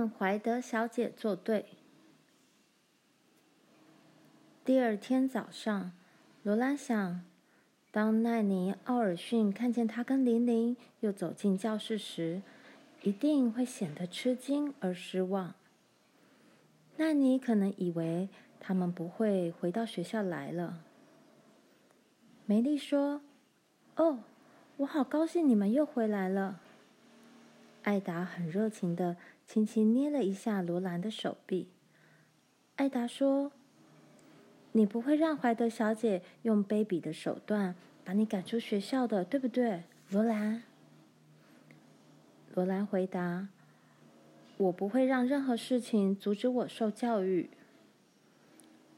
和怀德小姐作对。第二天早上，罗兰想，当奈尼·奥尔逊看见他跟琳琳又走进教室时，一定会显得吃惊而失望。奈尼可能以为他们不会回到学校来了。梅丽说：“哦，我好高兴你们又回来了。”艾达很热情的轻轻捏了一下罗兰的手臂。艾达说：“你不会让怀德小姐用卑鄙的手段把你赶出学校的，对不对，罗兰？”罗兰回答：“我不会让任何事情阻止我受教育。”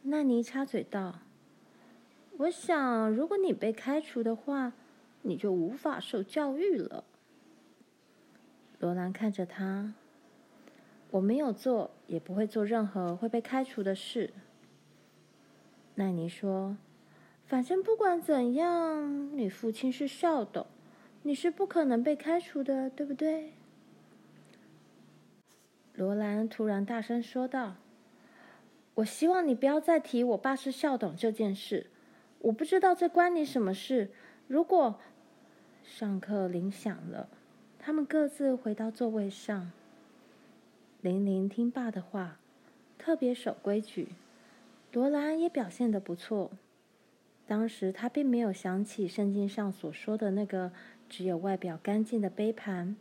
纳尼插嘴道：“我想，如果你被开除的话，你就无法受教育了。”罗兰看着他，我没有做，也不会做任何会被开除的事。奈尼说：“反正不管怎样，你父亲是校董，你是不可能被开除的，对不对？”罗兰突然大声说道：“我希望你不要再提我爸是校董这件事。我不知道这关你什么事。如果……”上课铃响了。他们各自回到座位上。玲玲听爸的话，特别守规矩。罗兰也表现得不错。当时他并没有想起圣经上所说的那个只有外表干净的杯盘，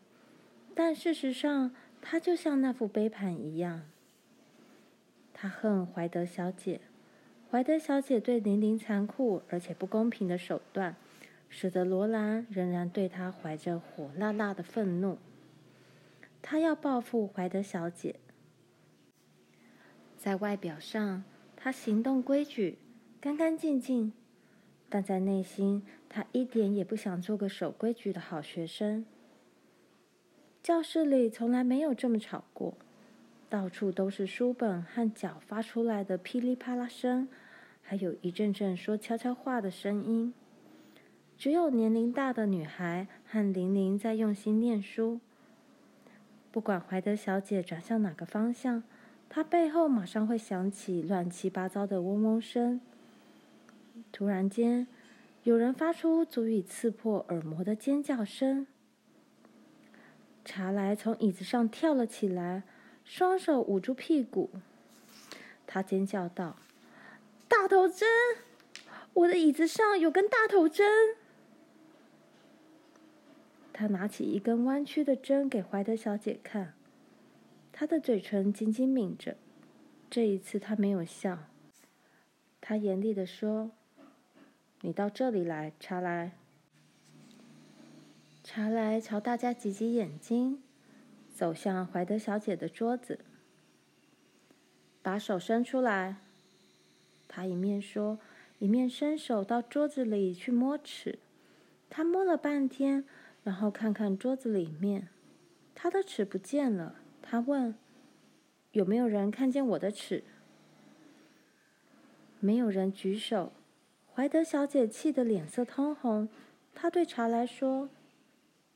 但事实上，他就像那副杯盘一样。他恨怀德小姐，怀德小姐对玲玲残酷而且不公平的手段。使得罗兰仍然对他怀着火辣辣的愤怒。他要报复怀德小姐。在外表上，他行动规矩、干干净净，但在内心，他一点也不想做个守规矩的好学生。教室里从来没有这么吵过，到处都是书本和脚发出来的噼里啪啦声，还有一阵阵说悄悄话的声音。只有年龄大的女孩和玲玲在用心念书。不管怀德小姐转向哪个方向，她背后马上会响起乱七八糟的嗡嗡声。突然间，有人发出足以刺破耳膜的尖叫声。查莱从椅子上跳了起来，双手捂住屁股。他尖叫道：“大头针！我的椅子上有根大头针！”他拿起一根弯曲的针给怀德小姐看，她的嘴唇紧紧抿着。这一次，她没有笑。她严厉地说：“你到这里来，查莱。”查莱朝大家挤挤眼睛，走向怀德小姐的桌子，把手伸出来。他一面说，一面伸手到桌子里去摸尺。他摸了半天。然后看看桌子里面，他的尺不见了。他问：“有没有人看见我的尺？”没有人举手。怀德小姐气得脸色通红。她对查来说：“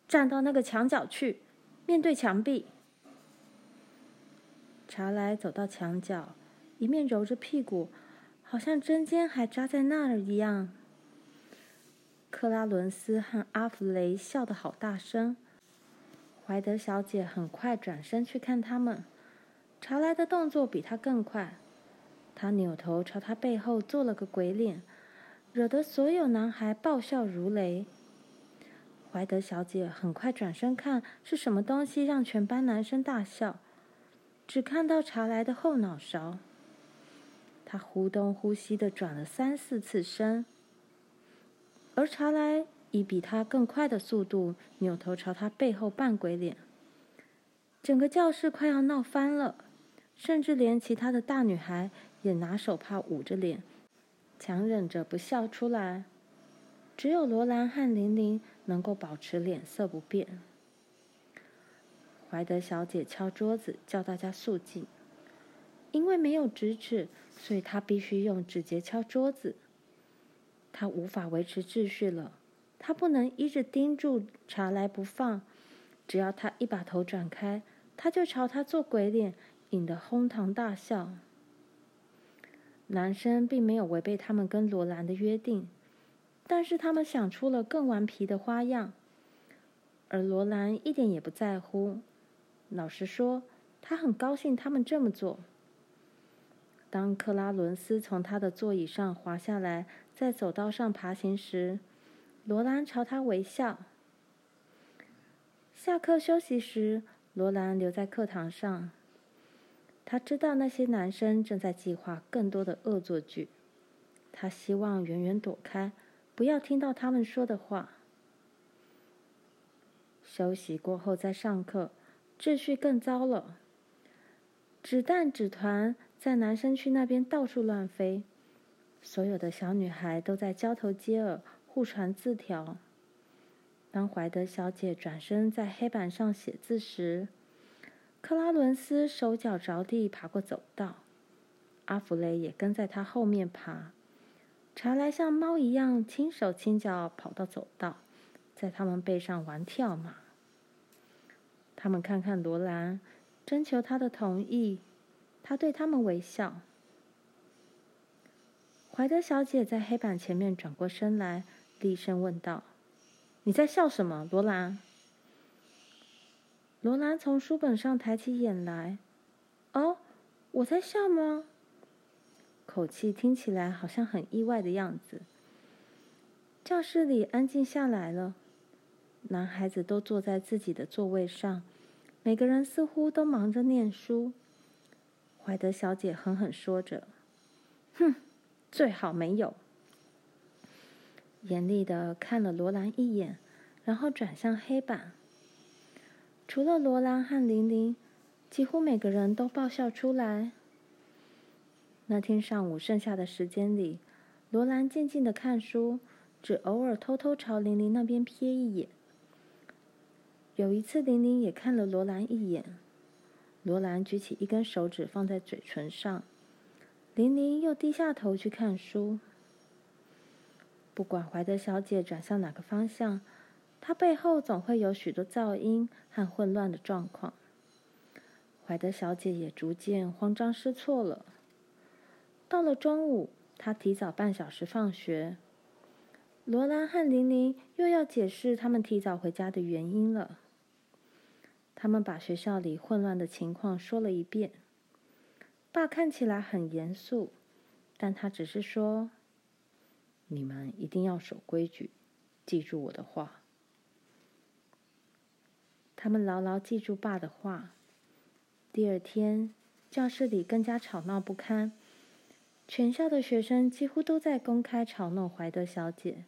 站到那个墙角去，面对墙壁。”查来走到墙角，一面揉着屁股，好像针尖还扎在那儿一样。克拉伦斯和阿弗雷笑得好大声。怀德小姐很快转身去看他们。查莱的动作比他更快，他扭头朝他背后做了个鬼脸，惹得所有男孩爆笑如雷。怀德小姐很快转身看是什么东西让全班男生大笑，只看到查莱的后脑勺。他忽东忽西的转了三四次身。而查莱以比他更快的速度扭头朝他背后扮鬼脸，整个教室快要闹翻了，甚至连其他的大女孩也拿手帕捂着脸，强忍着不笑出来。只有罗兰和玲玲能够保持脸色不变。怀德小姐敲桌子叫大家肃静，因为没有直尺，所以她必须用指节敲桌子。他无法维持秩序了，他不能一直盯住查莱不放。只要他一把头转开，他就朝他做鬼脸，引得哄堂大笑。男生并没有违背他们跟罗兰的约定，但是他们想出了更顽皮的花样，而罗兰一点也不在乎。老实说，他很高兴他们这么做。当克拉伦斯从他的座椅上滑下来，在走道上爬行时，罗兰朝他微笑。下课休息时，罗兰留在课堂上。他知道那些男生正在计划更多的恶作剧，他希望远远躲开，不要听到他们说的话。休息过后再上课，秩序更糟了。纸弹、纸团在男生区那边到处乱飞，所有的小女孩都在交头接耳，互传字条。当怀德小姐转身在黑板上写字时，克拉伦斯手脚着地爬过走道，阿弗雷也跟在她后面爬。查莱像猫一样轻手轻脚跑到走道，在他们背上玩跳马。他们看看罗兰。征求他的同意，他对他们微笑。怀德小姐在黑板前面转过身来，厉声问道：“你在笑什么，罗兰？”罗兰从书本上抬起眼来：“哦，我在笑吗？”口气听起来好像很意外的样子。教室里安静下来了，男孩子都坐在自己的座位上。每个人似乎都忙着念书。怀德小姐狠狠说着：“哼，最好没有。”严厉的看了罗兰一眼，然后转向黑板。除了罗兰和玲玲，几乎每个人都爆笑出来。那天上午剩下的时间里，罗兰静静的看书，只偶尔偷偷朝玲玲那边瞥一眼。有一次，玲玲也看了罗兰一眼。罗兰举起一根手指放在嘴唇上，玲玲又低下头去看书。不管怀德小姐转向哪个方向，她背后总会有许多噪音和混乱的状况。怀德小姐也逐渐慌张失措了。到了中午，她提早半小时放学。罗兰和玲玲又要解释他们提早回家的原因了。他们把学校里混乱的情况说了一遍。爸看起来很严肃，但他只是说：“你们一定要守规矩，记住我的话。”他们牢牢记住爸的话。第二天，教室里更加吵闹不堪，全校的学生几乎都在公开嘲弄怀德小姐。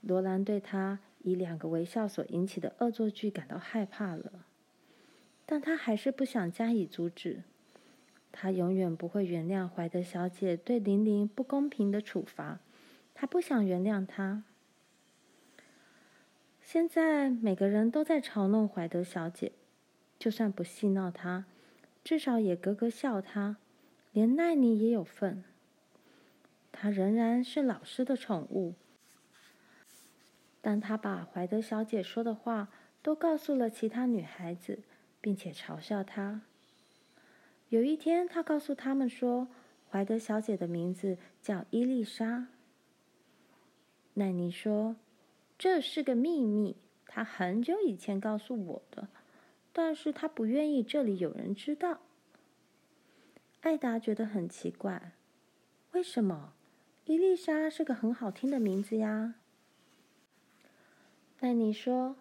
罗兰对他。以两个微笑所引起的恶作剧感到害怕了，但他还是不想加以阻止。他永远不会原谅怀德小姐对玲玲不公平的处罚，他不想原谅她。现在每个人都在嘲弄怀德小姐，就算不戏闹她，至少也咯咯笑她。连奈妮也有份，她仍然是老师的宠物。但他把怀德小姐说的话都告诉了其他女孩子，并且嘲笑她。有一天，他告诉他们说，怀德小姐的名字叫伊丽莎。奈妮说：“这是个秘密，她很久以前告诉我的，但是她不愿意这里有人知道。”艾达觉得很奇怪，为什么？伊丽莎是个很好听的名字呀。奈妮说：“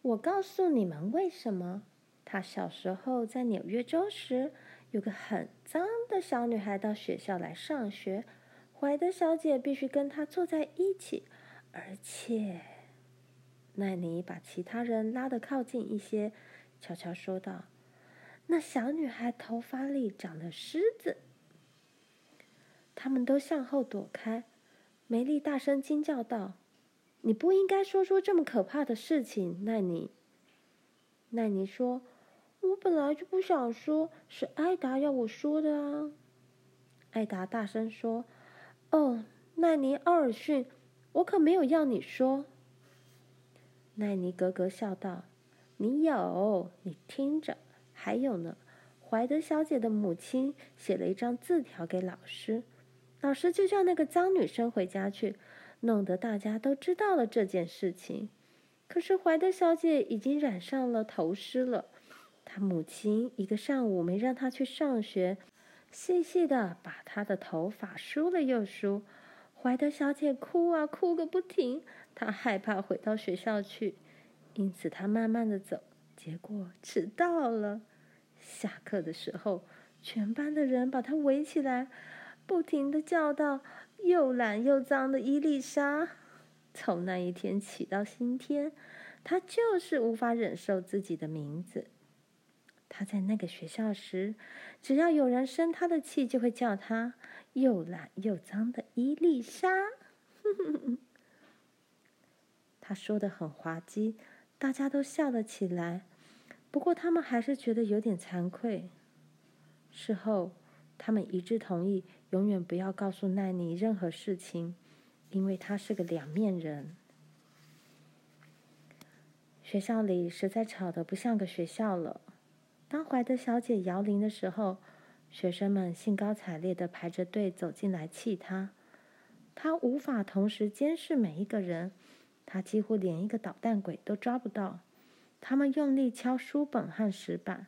我告诉你们为什么。她小时候在纽约州时，有个很脏的小女孩到学校来上学，怀德小姐必须跟她坐在一起，而且……”奈尼把其他人拉得靠近一些，悄悄说道：“那小女孩头发里长了虱子。”他们都向后躲开。梅丽大声惊叫道。你不应该说出这么可怕的事情，奈尼。奈尼说：“我本来就不想说，是艾达要我说的啊。”艾达大声说：“哦，奈尼·奥尔逊，我可没有要你说。”奈尼咯咯笑道：“你有，你听着。”还有呢，怀德小姐的母亲写了一张字条给老师，老师就叫那个脏女生回家去，弄得大家都知道了这件事情。可是怀德小姐已经染上了头虱了，她母亲一个上午没让她去上学，细细的把她的头发梳了又梳。怀德小姐哭啊哭个不停，她害怕回到学校去，因此她慢慢的走，结果迟到了。下课的时候，全班的人把她围起来，不停的叫道：“又懒又脏的伊丽莎！”从那一天起到今天，她就是无法忍受自己的名字。他在那个学校时，只要有人生他的气，就会叫他。又懒又脏的伊丽莎，他说的很滑稽，大家都笑了起来。不过他们还是觉得有点惭愧。事后，他们一致同意，永远不要告诉奈妮任何事情，因为她是个两面人。学校里实在吵得不像个学校了。当怀德小姐摇铃的时候，学生们兴高采烈地排着队走进来气他，他无法同时监视每一个人，他几乎连一个捣蛋鬼都抓不到。他们用力敲书本和石板，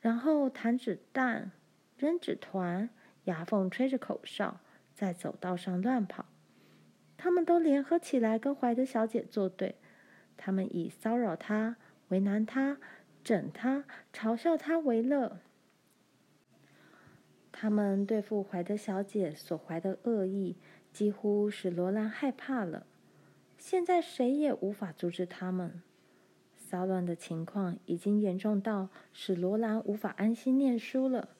然后弹纸弹、扔纸团、牙缝吹着口哨，在走道上乱跑。他们都联合起来跟怀德小姐作对，他们以骚扰她、为难她、整他、嘲笑他为乐。他们对付怀德小姐所怀的恶意，几乎使罗兰害怕了。现在谁也无法阻止他们。骚乱的情况已经严重到使罗兰无法安心念书了。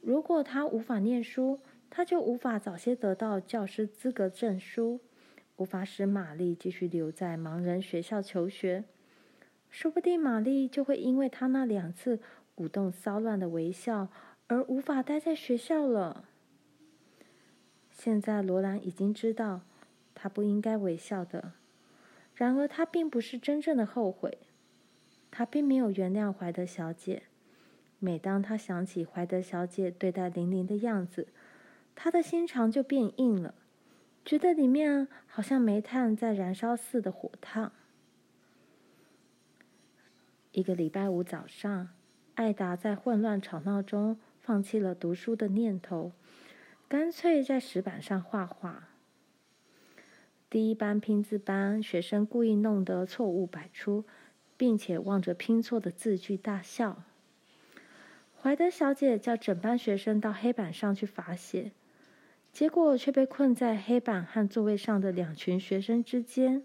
如果他无法念书，他就无法早些得到教师资格证书，无法使玛丽继续留在盲人学校求学。说不定玛丽就会因为他那两次鼓动骚乱的微笑。而无法待在学校了。现在罗兰已经知道，他不应该微笑的。然而，他并不是真正的后悔。他并没有原谅怀德小姐。每当他想起怀德小姐对待玲玲的样子，他的心肠就变硬了，觉得里面好像煤炭在燃烧似的火烫。一个礼拜五早上，艾达在混乱吵闹中。放弃了读书的念头，干脆在石板上画画。第一班拼字班学生故意弄得错误百出，并且望着拼错的字句大笑。怀德小姐叫整班学生到黑板上去罚写，结果却被困在黑板和座位上的两群学生之间。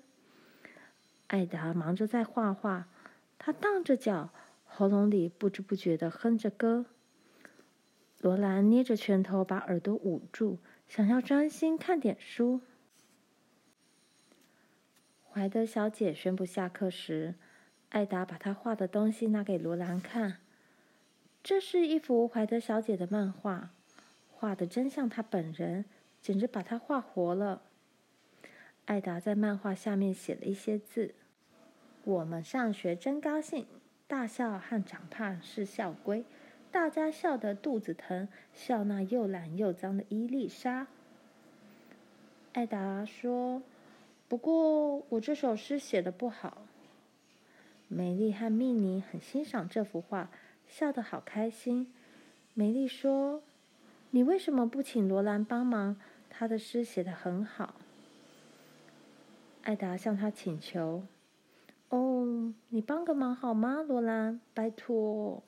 艾达忙着在画画，他荡着脚，喉咙里不知不觉地哼着歌。罗兰捏着拳头，把耳朵捂住，想要专心看点书。怀德小姐宣布下课时，艾达把她画的东西拿给罗兰看。这是一幅怀德小姐的漫画，画的真像她本人，简直把她画活了。艾达在漫画下面写了一些字：“我们上学真高兴，大笑和长胖是校规。”大家笑得肚子疼，笑那又懒又脏的伊丽莎。艾达说：“不过我这首诗写得不好。”美丽和蜜妮很欣赏这幅画，笑得好开心。美丽说：“你为什么不请罗兰帮忙？他的诗写得很好。”艾达向他请求：“哦，你帮个忙好吗，罗兰？拜托。”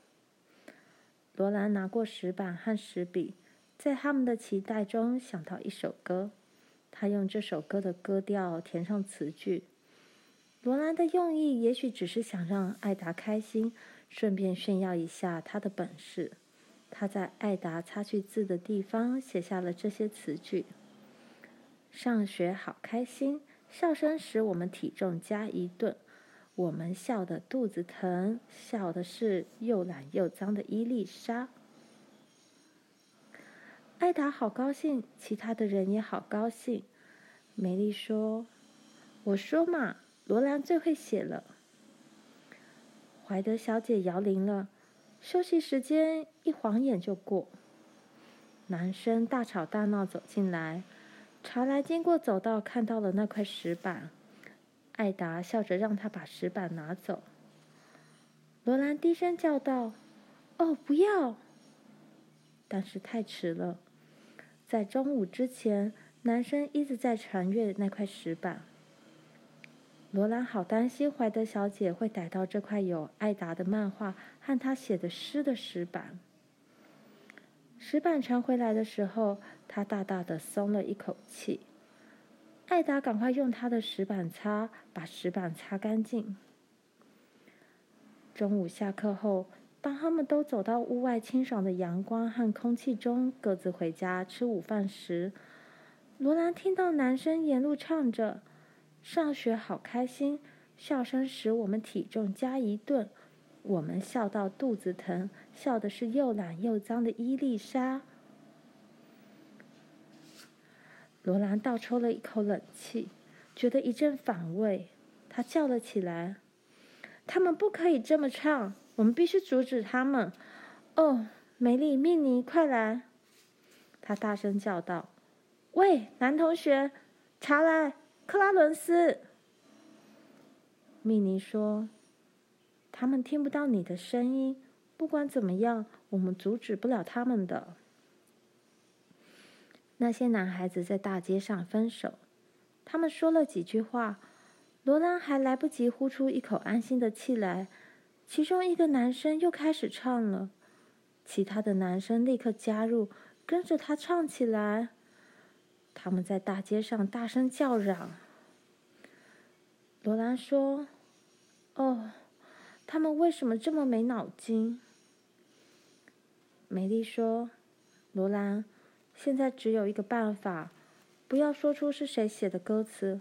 罗兰拿过石板和石笔，在他们的期待中想到一首歌。他用这首歌的歌调填上词句。罗兰的用意也许只是想让艾达开心，顺便炫耀一下他的本事。他在艾达擦去字的地方写下了这些词句：“上学好开心，笑声使我们体重加一吨。”我们笑得肚子疼，笑的是又懒又脏的伊丽莎。艾达好高兴，其他的人也好高兴。美丽说：“我说嘛，罗兰最会写了。”怀德小姐摇铃了，休息时间一晃眼就过。男生大吵大闹走进来，查莱经过走道看到了那块石板，艾达笑着让他把石板拿走。罗兰低声叫道：“哦，不要！”但是太迟了，在中午之前，男生一直在传阅那块石板。罗兰好担心怀德小姐会逮到这块有艾达的漫画和她写的诗的石板。石板传回来的时候，他大大的松了一口气。艾达赶快用他的石板擦把石板擦干净。中午下课后，当他们都走到屋外清爽的阳光和空气中，各自回家吃午饭时，罗兰听到男生沿路唱着：“上学好开心，笑声使我们体重加一吨。”我们笑到肚子疼，笑的是又懒又脏的伊丽莎。罗兰倒抽了一口冷气，觉得一阵反胃。他叫了起来：“他们不可以这么唱，我们必须阻止他们！”哦，梅丽、密尼，快来！他大声叫道：“喂，男同学，查莱，克拉伦斯！”密尼说。他们听不到你的声音，不管怎么样，我们阻止不了他们的。那些男孩子在大街上分手，他们说了几句话，罗兰还来不及呼出一口安心的气来，其中一个男生又开始唱了，其他的男生立刻加入，跟着他唱起来。他们在大街上大声叫嚷。罗兰说：“哦。”他们为什么这么没脑筋？美丽说：“罗兰，现在只有一个办法，不要说出是谁写的歌词。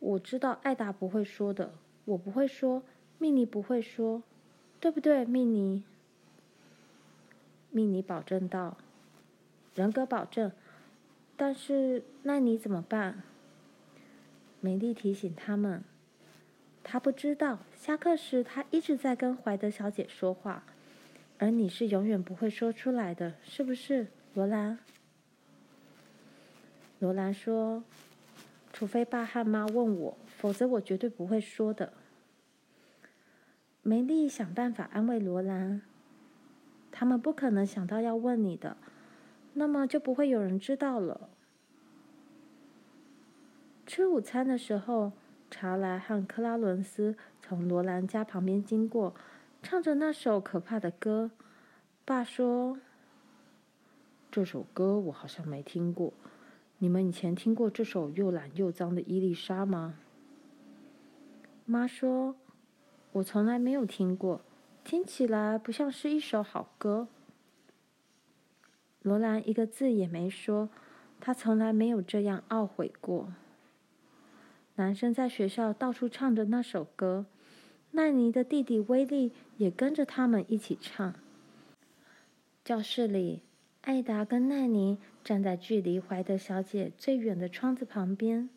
我知道艾达不会说的，我不会说，米妮不会说，对不对，米妮？”米妮保证道：“人格保证。”但是那你怎么办？美丽提醒他们。他不知道，下课时他一直在跟怀德小姐说话，而你是永远不会说出来的，是不是，罗兰？罗兰说：“除非爸和妈问我，否则我绝对不会说的。”梅丽想办法安慰罗兰：“他们不可能想到要问你的，那么就不会有人知道了。”吃午餐的时候。查莱和克拉伦斯从罗兰家旁边经过，唱着那首可怕的歌。爸说：“这首歌我好像没听过。你们以前听过这首又懒又脏的伊丽莎吗？”妈说：“我从来没有听过，听起来不像是一首好歌。”罗兰一个字也没说，他从来没有这样懊悔过。男生在学校到处唱着那首歌，奈尼的弟弟威利也跟着他们一起唱。教室里，艾达跟奈尼站在距离怀德小姐最远的窗子旁边。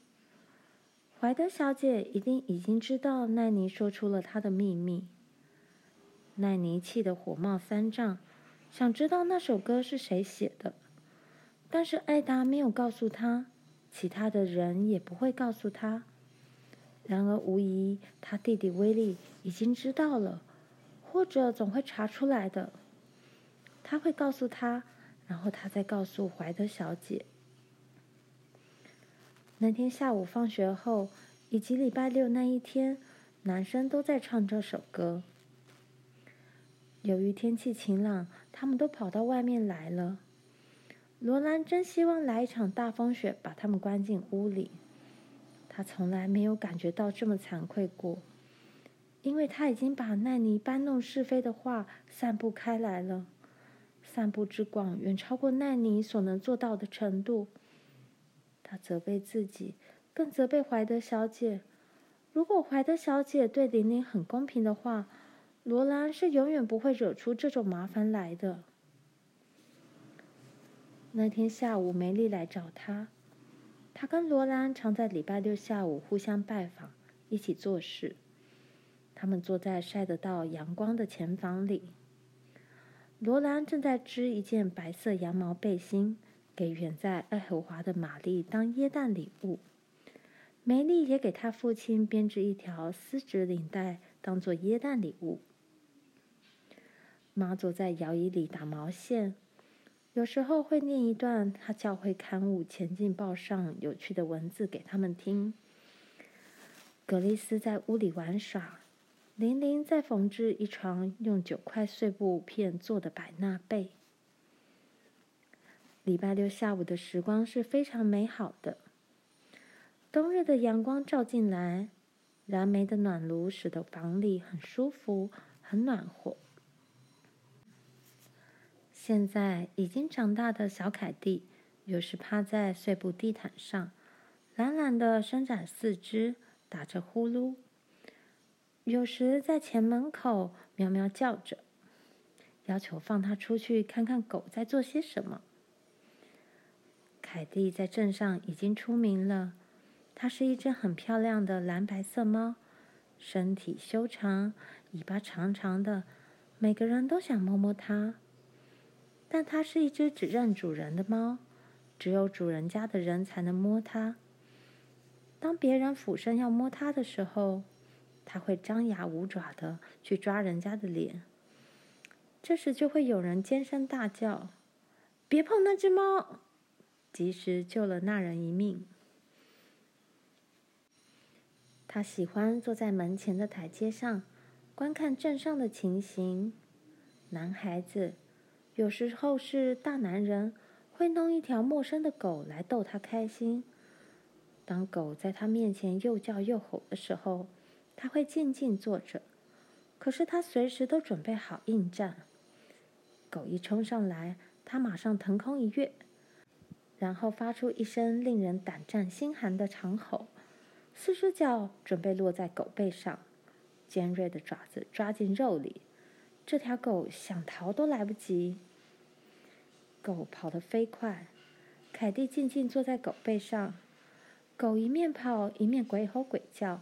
怀德小姐一定已经知道奈尼说出了她的秘密。奈尼气得火冒三丈，想知道那首歌是谁写的，但是艾达没有告诉她。其他的人也不会告诉他。然而，无疑他弟弟威利已经知道了，或者总会查出来的。他会告诉他，然后他再告诉怀德小姐。那天下午放学后，以及礼拜六那一天，男生都在唱这首歌。由于天气晴朗，他们都跑到外面来了。罗兰真希望来一场大风雪，把他们关进屋里。他从来没有感觉到这么惭愧过，因为他已经把奈尼搬弄是非的话散布开来了，散布之广远超过奈尼所能做到的程度。他责备自己，更责备怀德小姐。如果怀德小姐对玲玲很公平的话，罗兰是永远不会惹出这种麻烦来的。那天下午，梅丽来找他。他跟罗兰常在礼拜六下午互相拜访，一起做事。他们坐在晒得到阳光的前房里。罗兰正在织一件白色羊毛背心，给远在爱荷华的玛丽当耶诞礼物。梅丽也给她父亲编织一条丝质领带，当做耶诞礼物。妈坐在摇椅里打毛线，有时候会念一段她教会刊物《前进报》上有趣的文字给他们听。格丽斯在屋里玩耍，玲玲在缝制一床用九块碎布片做的百纳被。礼拜六下午的时光是非常美好的。冬日的阳光照进来，燃煤的暖炉使得房里很舒服、很暖和。现在已经长大的小凯蒂，有时趴在碎布地毯上，懒懒地伸展四肢，打着呼噜；有时在前门口喵喵叫着，要求放它出去看看狗在做些什么。凯蒂在镇上已经出名了。它是一只很漂亮的蓝白色猫，身体修长，尾巴长长的，每个人都想摸摸它。但它是一只只认主人的猫，只有主人家的人才能摸它。当别人俯身要摸它的时候，它会张牙舞爪的去抓人家的脸。这时就会有人尖声大叫：“别碰那只猫！”及时救了那人一命。他喜欢坐在门前的台阶上，观看镇上的情形。男孩子，有时候是大男人，会弄一条陌生的狗来逗他开心。当狗在他面前又叫又吼的时候，他会静静坐着。可是他随时都准备好应战。狗一冲上来，他马上腾空一跃，然后发出一声令人胆战心寒的长吼。四只脚准备落在狗背上，尖锐的爪子抓进肉里，这条狗想逃都来不及。狗跑得飞快，凯蒂静静坐在狗背上，狗一面跑一面鬼吼鬼叫。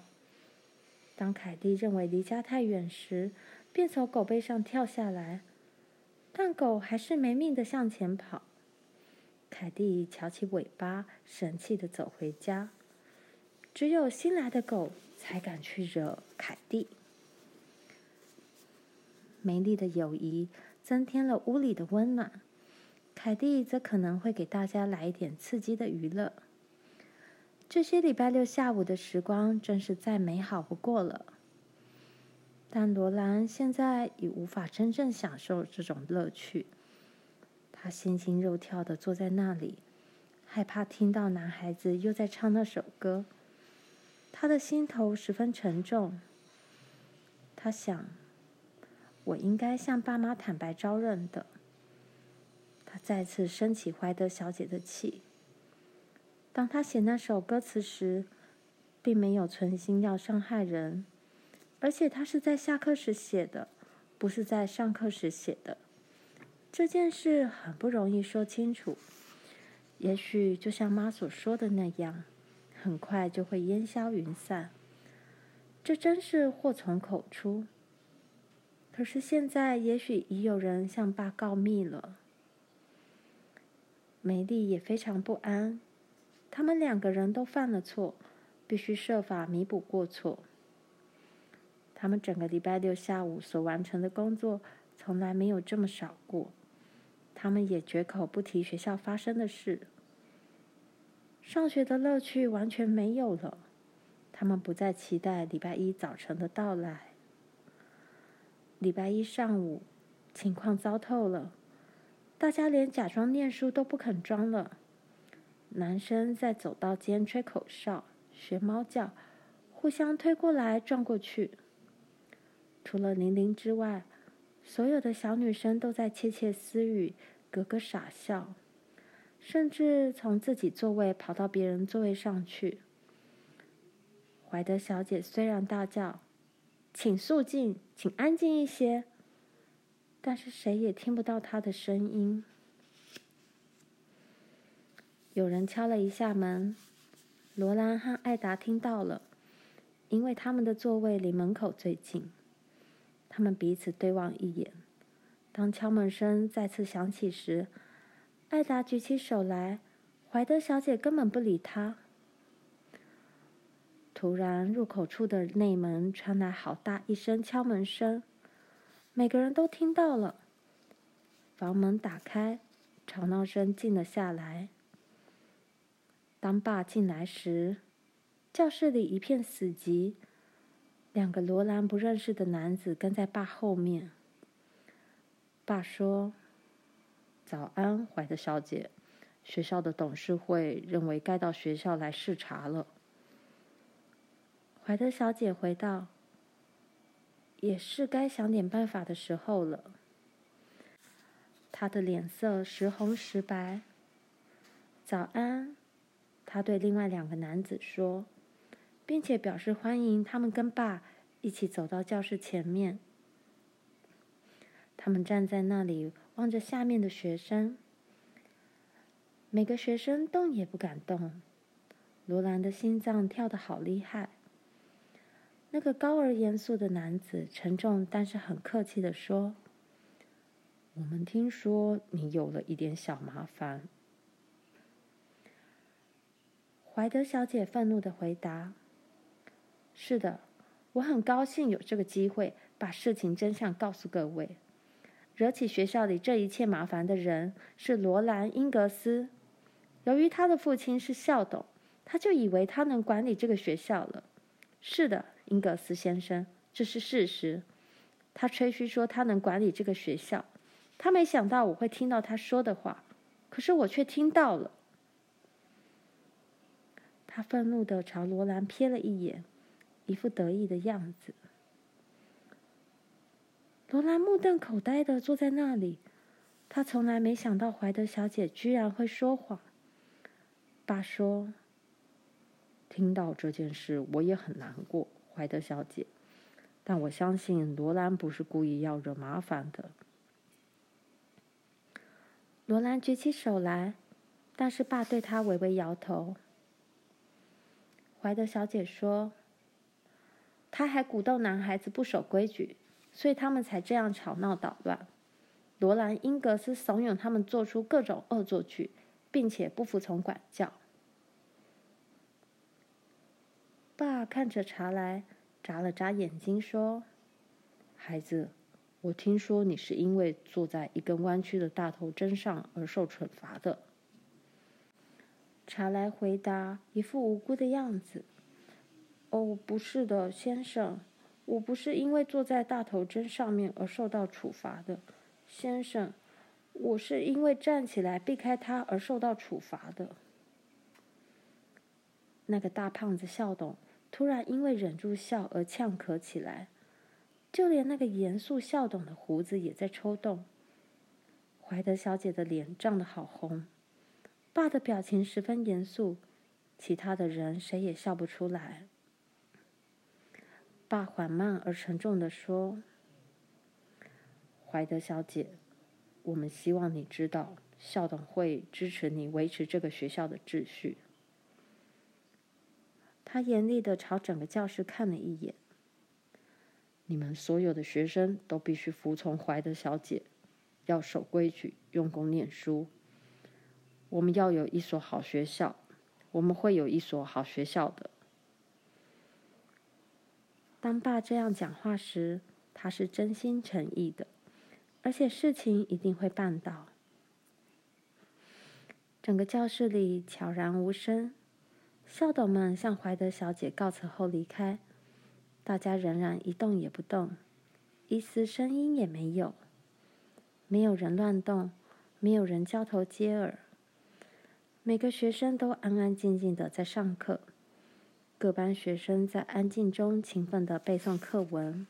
当凯蒂认为离家太远时，便从狗背上跳下来，但狗还是没命地向前跑。凯蒂翘起尾巴，神气地走回家。只有新来的狗才敢去惹凯蒂。美丽的友谊增添了屋里的温暖，凯蒂则可能会给大家来一点刺激的娱乐。这些礼拜六下午的时光真是再美好不过了。但罗兰现在已无法真正享受这种乐趣，他心惊肉跳的坐在那里，害怕听到男孩子又在唱那首歌。他的心头十分沉重。他想：“我应该向爸妈坦白招认的。”他再次生起怀德小姐的气。当他写那首歌词时，并没有存心要伤害人，而且他是在下课时写的，不是在上课时写的。这件事很不容易说清楚。也许就像妈所说的那样。很快就会烟消云散，这真是祸从口出。可是现在，也许已有人向爸告密了。梅丽也非常不安，他们两个人都犯了错，必须设法弥补过错。他们整个礼拜六下午所完成的工作，从来没有这么少过。他们也绝口不提学校发生的事。上学的乐趣完全没有了，他们不再期待礼拜一早晨的到来。礼拜一上午，情况糟透了，大家连假装念书都不肯装了。男生在走道间吹口哨、学猫叫，互相推过来撞过去。除了玲玲之外，所有的小女生都在窃窃私语，咯咯傻笑。甚至从自己座位跑到别人座位上去。怀德小姐虽然大叫：“请肃静，请安静一些。”但是谁也听不到她的声音。有人敲了一下门，罗兰和艾达听到了，因为他们的座位离门口最近。他们彼此对望一眼，当敲门声再次响起时，艾达举起手来，怀德小姐根本不理她。突然，入口处的内门传来好大一声敲门声，每个人都听到了。房门打开，吵闹声静了下来。当爸进来时，教室里一片死寂。两个罗兰不认识的男子跟在爸后面。爸说：“早安，怀德小姐。学校的董事会认为该到学校来视察了。”怀德小姐回道：“也是该想点办法的时候了。”她的脸色时红时白。早安，他对另外两个男子说，并且表示欢迎他们跟爸一起走到教室前面。他们站在那里望着下面的学生，每个学生动也不敢动。罗兰的心脏跳得好厉害。那个高而严肃的男子沉重但是很客气地说：“我们听说你有了一点小麻烦。”怀德小姐愤怒地回答：“是的，我很高兴有这个机会把事情真相告诉各位。惹起学校里这一切麻烦的人是罗兰·英格斯。由于他的父亲是校董，他就以为他能管理这个学校了。是的。”英格斯先生，这是事实。他吹嘘说他能管理这个学校，他没想到我会听到他说的话，可是我却听到了。他愤怒地朝罗兰瞥了一眼，一副得意的样子。罗兰目瞪口呆地坐在那里，他从来没想到怀德小姐居然会说谎。爸说：“听到这件事，我也很难过。”怀德小姐，但我相信罗兰不是故意要惹麻烦的。罗兰举起手来，但是爸对他微微摇头。怀德小姐说：“他还鼓动男孩子不守规矩，所以他们才这样吵闹捣乱。罗兰·英格斯怂恿他们做出各种恶作剧，并且不服从管教。”爸看着茶来，眨了眨眼睛，说：“孩子，我听说你是因为坐在一根弯曲的大头针上而受惩罚的。”查来回答，一副无辜的样子：“哦，不是的，先生，我不是因为坐在大头针上面而受到处罚的，先生，我是因为站起来避开他而受到处罚的。”那个大胖子校董突然因为忍住笑而呛咳起来，就连那个严肃校董的胡子也在抽动。怀德小姐的脸涨得好红，爸的表情十分严肃，其他的人谁也笑不出来。爸缓慢而沉重地说：“怀德小姐，我们希望你知道，校董会支持你维持这个学校的秩序。”他严厉地朝整个教室看了一眼。你们所有的学生都必须服从怀德小姐，要守规矩，用功念书。我们要有一所好学校，我们会有一所好学校的。当爸这样讲话时，他是真心诚意的，而且事情一定会办到。整个教室里悄然无声。校董们向怀德小姐告辞后离开，大家仍然一动也不动，一丝声音也没有。没有人乱动，没有人交头接耳。每个学生都安安静静的在上课，各班学生在安静中勤奋的背诵课文。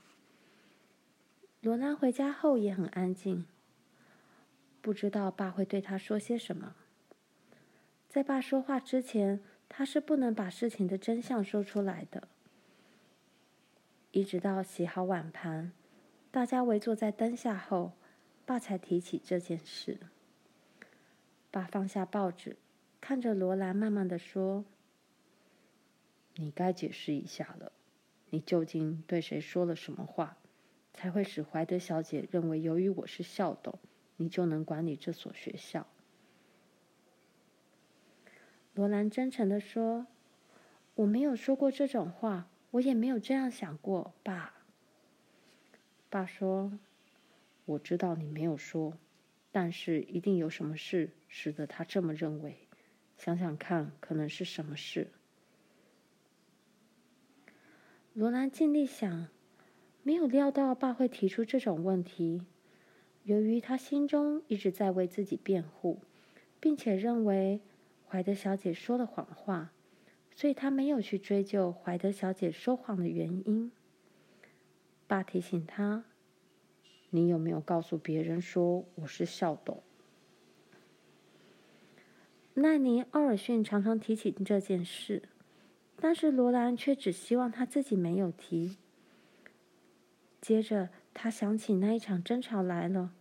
罗兰回家后也很安静，不知道爸会对他说些什么。在爸说话之前，他是不能把事情的真相说出来的。一直到洗好碗盘，大家围坐在灯下后，爸才提起这件事。爸放下报纸，看着罗兰，慢慢的说：“你该解释一下了，你究竟对谁说了什么话？才会使怀德小姐认为，由于我是校董，你就能管理这所学校。罗兰真诚地说：“我没有说过这种话，我也没有这样想过，爸。”爸说：“我知道你没有说，但是一定有什么事使得他这么认为。想想看，可能是什么事？”罗兰尽力想。没有料到爸会提出这种问题。由于他心中一直在为自己辩护，并且认为怀德小姐说了谎话，所以他没有去追究怀德小姐说谎的原因。爸提醒他：“你有没有告诉别人说我是校董？”奈尼·奥尔逊常常提起这件事，但是罗兰却只希望他自己没有提。接着，他想起那一场争吵来了。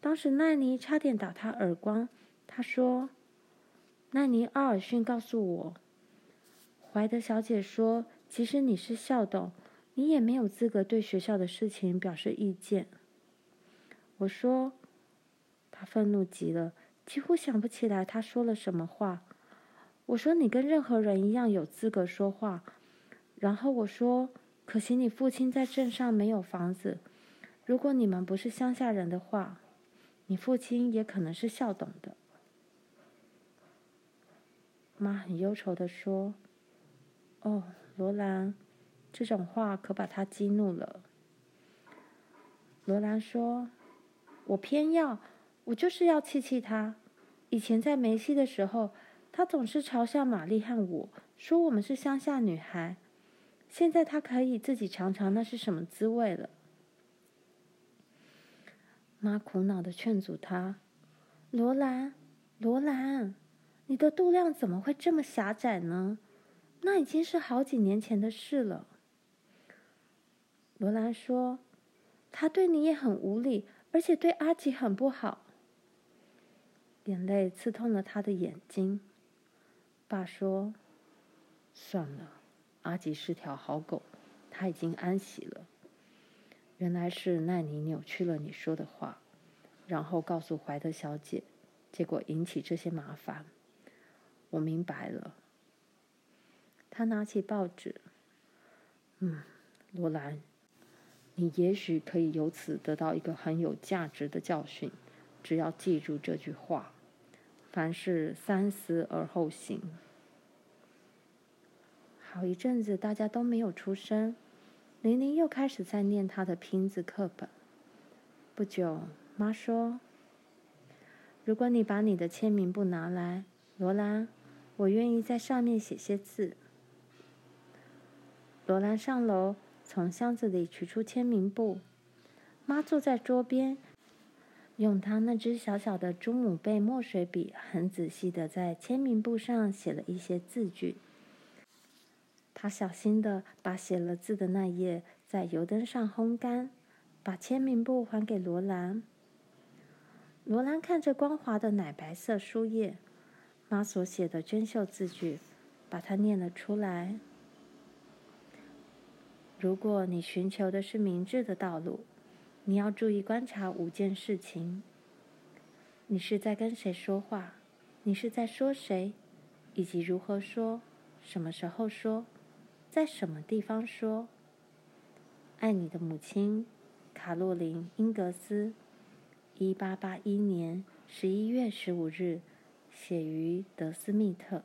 当时奈尼差点打他耳光。他说：“奈尼·奥尔逊告诉我，怀德小姐说，即使你是校董，你也没有资格对学校的事情表示意见。”我说：“他愤怒极了，几乎想不起来他说了什么话。”我说：“你跟任何人一样有资格说话。”然后我说。可惜你父亲在镇上没有房子。如果你们不是乡下人的话，你父亲也可能是校董的。妈很忧愁的说：“哦，罗兰，这种话可把他激怒了。”罗兰说：“我偏要，我就是要气气他。以前在梅西的时候，他总是嘲笑玛丽和我，说我们是乡下女孩。”现在他可以自己尝尝那是什么滋味了。妈苦恼地劝阻他：“罗兰，罗兰，你的度量怎么会这么狭窄呢？那已经是好几年前的事了。”罗兰说：“他对你也很无礼，而且对阿吉很不好。”眼泪刺痛了他的眼睛。爸说：“算了。”阿吉是条好狗，他已经安息了。原来是奈尼扭曲了你说的话，然后告诉怀德小姐，结果引起这些麻烦。我明白了。他拿起报纸，嗯，罗兰，你也许可以由此得到一个很有价值的教训，只要记住这句话：凡事三思而后行。好一阵子，大家都没有出声。玲玲又开始在念她的拼字课本。不久，妈说：“如果你把你的签名簿拿来，罗兰，我愿意在上面写些字。”罗兰上楼，从箱子里取出签名簿。妈坐在桌边，用他那只小小的猪母贝墨水笔，很仔细的在签名簿上写了一些字句。他小心的把写了字的那页在油灯上烘干，把签名簿还给罗兰。罗兰看着光滑的奶白色书页，妈所写的娟秀字句，把它念了出来。如果你寻求的是明智的道路，你要注意观察五件事情：你是在跟谁说话？你是在说谁？以及如何说？什么时候说？在什么地方说？爱你的母亲，卡洛琳·英格斯，一八八一年十一月十五日，写于德斯密特。